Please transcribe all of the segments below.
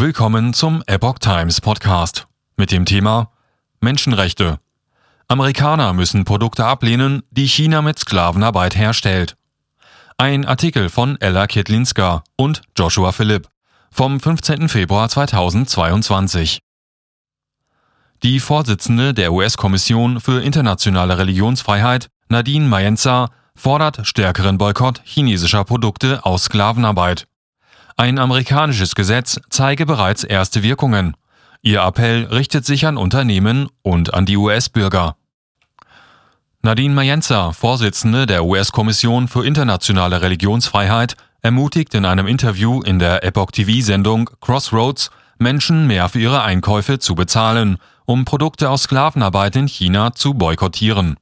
Willkommen zum Epoch Times Podcast mit dem Thema Menschenrechte. Amerikaner müssen Produkte ablehnen, die China mit Sklavenarbeit herstellt. Ein Artikel von Ella Kietlinska und Joshua Philipp vom 15. Februar 2022. Die Vorsitzende der US-Kommission für internationale Religionsfreiheit, Nadine Mayenza, fordert stärkeren Boykott chinesischer Produkte aus Sklavenarbeit. Ein amerikanisches Gesetz zeige bereits erste Wirkungen. Ihr Appell richtet sich an Unternehmen und an die US-Bürger. Nadine Mayenza, Vorsitzende der US-Kommission für internationale Religionsfreiheit, ermutigt in einem Interview in der Epoch TV-Sendung Crossroads, Menschen mehr für ihre Einkäufe zu bezahlen, um Produkte aus Sklavenarbeit in China zu boykottieren.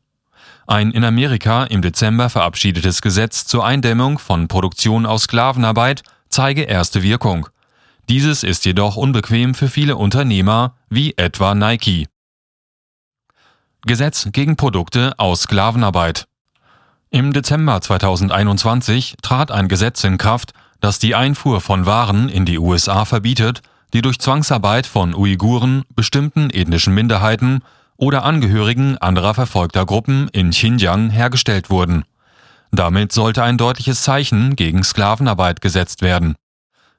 Ein in Amerika im Dezember verabschiedetes Gesetz zur Eindämmung von Produktion aus Sklavenarbeit zeige erste Wirkung. Dieses ist jedoch unbequem für viele Unternehmer wie etwa Nike. Gesetz gegen Produkte aus Sklavenarbeit. Im Dezember 2021 trat ein Gesetz in Kraft, das die Einfuhr von Waren in die USA verbietet, die durch Zwangsarbeit von Uiguren, bestimmten ethnischen Minderheiten oder Angehörigen anderer verfolgter Gruppen in Xinjiang hergestellt wurden. Damit sollte ein deutliches Zeichen gegen Sklavenarbeit gesetzt werden.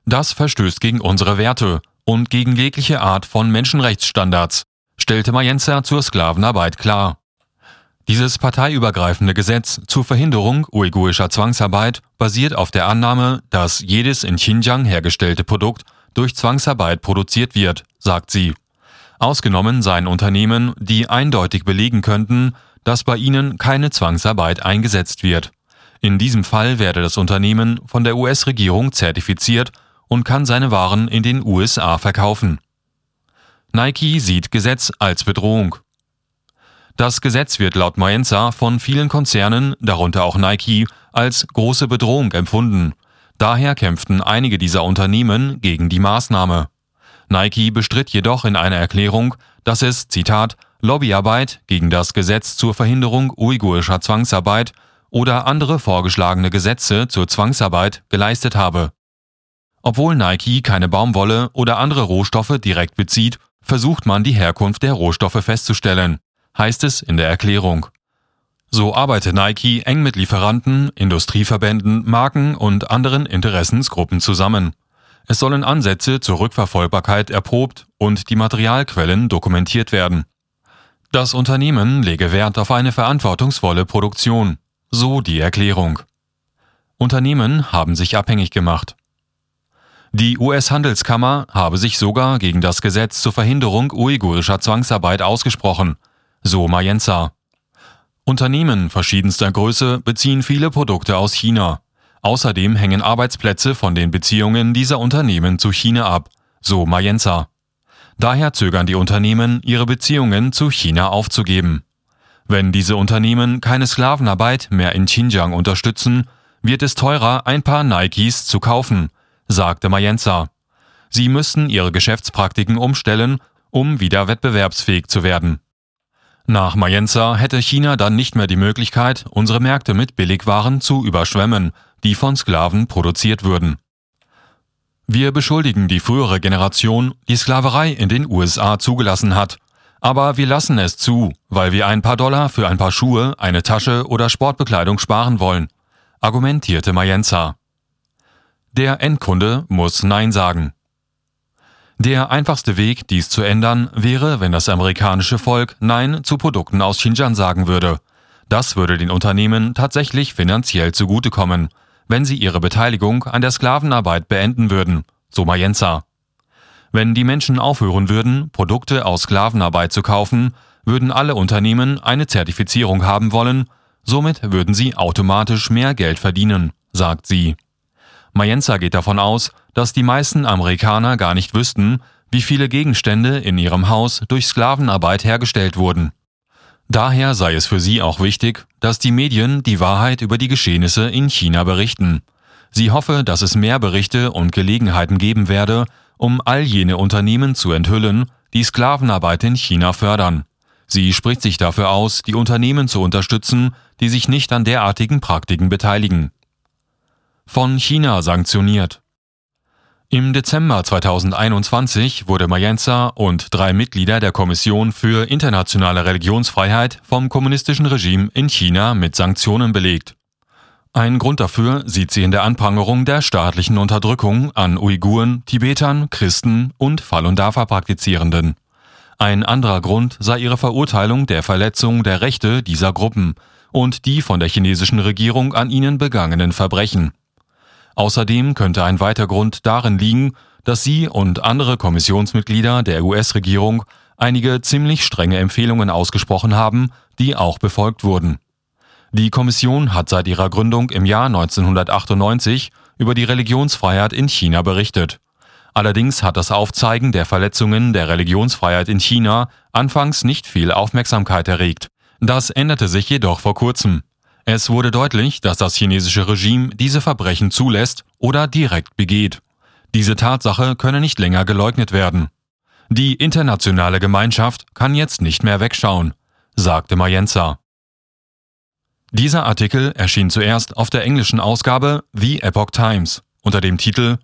Das verstößt gegen unsere Werte und gegen jegliche Art von Menschenrechtsstandards, stellte Mayenza zur Sklavenarbeit klar. Dieses parteiübergreifende Gesetz zur Verhinderung uigurischer Zwangsarbeit basiert auf der Annahme, dass jedes in Xinjiang hergestellte Produkt durch Zwangsarbeit produziert wird, sagt sie. Ausgenommen seien Unternehmen, die eindeutig belegen könnten, dass bei ihnen keine Zwangsarbeit eingesetzt wird. In diesem Fall werde das Unternehmen von der US-Regierung zertifiziert und kann seine Waren in den USA verkaufen. Nike sieht Gesetz als Bedrohung. Das Gesetz wird laut Maenza von vielen Konzernen, darunter auch Nike, als große Bedrohung empfunden. Daher kämpften einige dieser Unternehmen gegen die Maßnahme. Nike bestritt jedoch in einer Erklärung, dass es, Zitat, Lobbyarbeit gegen das Gesetz zur Verhinderung uigurischer Zwangsarbeit oder andere vorgeschlagene Gesetze zur Zwangsarbeit geleistet habe. Obwohl Nike keine Baumwolle oder andere Rohstoffe direkt bezieht, versucht man die Herkunft der Rohstoffe festzustellen, heißt es in der Erklärung. So arbeitet Nike eng mit Lieferanten, Industrieverbänden, Marken und anderen Interessensgruppen zusammen. Es sollen Ansätze zur Rückverfolgbarkeit erprobt und die Materialquellen dokumentiert werden. Das Unternehmen lege Wert auf eine verantwortungsvolle Produktion, so die Erklärung. Unternehmen haben sich abhängig gemacht. Die US-Handelskammer habe sich sogar gegen das Gesetz zur Verhinderung uigurischer Zwangsarbeit ausgesprochen, so Mayenza. Unternehmen verschiedenster Größe beziehen viele Produkte aus China. Außerdem hängen Arbeitsplätze von den Beziehungen dieser Unternehmen zu China ab, so Mayenza. Daher zögern die Unternehmen, ihre Beziehungen zu China aufzugeben. Wenn diese Unternehmen keine Sklavenarbeit mehr in Xinjiang unterstützen, wird es teurer, ein paar Nikes zu kaufen, sagte Mayenza. Sie müssen ihre Geschäftspraktiken umstellen, um wieder wettbewerbsfähig zu werden. Nach Mayenza hätte China dann nicht mehr die Möglichkeit, unsere Märkte mit Billigwaren zu überschwemmen, die von Sklaven produziert würden. Wir beschuldigen die frühere Generation, die Sklaverei in den USA zugelassen hat, aber wir lassen es zu, weil wir ein paar Dollar für ein paar Schuhe, eine Tasche oder Sportbekleidung sparen wollen, argumentierte Mayenza. Der Endkunde muss Nein sagen. Der einfachste Weg, dies zu ändern, wäre, wenn das amerikanische Volk Nein zu Produkten aus Xinjiang sagen würde. Das würde den Unternehmen tatsächlich finanziell zugutekommen, wenn sie ihre Beteiligung an der Sklavenarbeit beenden würden, so Mayenza. Wenn die Menschen aufhören würden, Produkte aus Sklavenarbeit zu kaufen, würden alle Unternehmen eine Zertifizierung haben wollen, somit würden sie automatisch mehr Geld verdienen, sagt sie. Mayenza geht davon aus, dass die meisten Amerikaner gar nicht wüssten, wie viele Gegenstände in ihrem Haus durch Sklavenarbeit hergestellt wurden. Daher sei es für sie auch wichtig, dass die Medien die Wahrheit über die Geschehnisse in China berichten. Sie hoffe, dass es mehr Berichte und Gelegenheiten geben werde, um all jene Unternehmen zu enthüllen, die Sklavenarbeit in China fördern. Sie spricht sich dafür aus, die Unternehmen zu unterstützen, die sich nicht an derartigen Praktiken beteiligen. Von China sanktioniert. Im Dezember 2021 wurde Mayenza und drei Mitglieder der Kommission für internationale Religionsfreiheit vom kommunistischen Regime in China mit Sanktionen belegt. Ein Grund dafür sieht sie in der Anprangerung der staatlichen Unterdrückung an Uiguren, Tibetern, Christen und Falun Dafa Praktizierenden. Ein anderer Grund sei ihre Verurteilung der Verletzung der Rechte dieser Gruppen und die von der chinesischen Regierung an ihnen begangenen Verbrechen. Außerdem könnte ein weiter Grund darin liegen, dass sie und andere Kommissionsmitglieder der US-Regierung einige ziemlich strenge Empfehlungen ausgesprochen haben, die auch befolgt wurden. Die Kommission hat seit ihrer Gründung im Jahr 1998 über die Religionsfreiheit in China berichtet. Allerdings hat das Aufzeigen der Verletzungen der Religionsfreiheit in China anfangs nicht viel Aufmerksamkeit erregt. Das änderte sich jedoch vor kurzem. Es wurde deutlich, dass das chinesische Regime diese Verbrechen zulässt oder direkt begeht. Diese Tatsache könne nicht länger geleugnet werden. Die internationale Gemeinschaft kann jetzt nicht mehr wegschauen, sagte Mayenza. Dieser Artikel erschien zuerst auf der englischen Ausgabe The Epoch Times unter dem Titel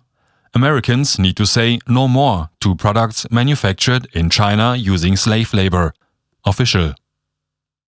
Americans need to say no more to products manufactured in China using slave labor. Official.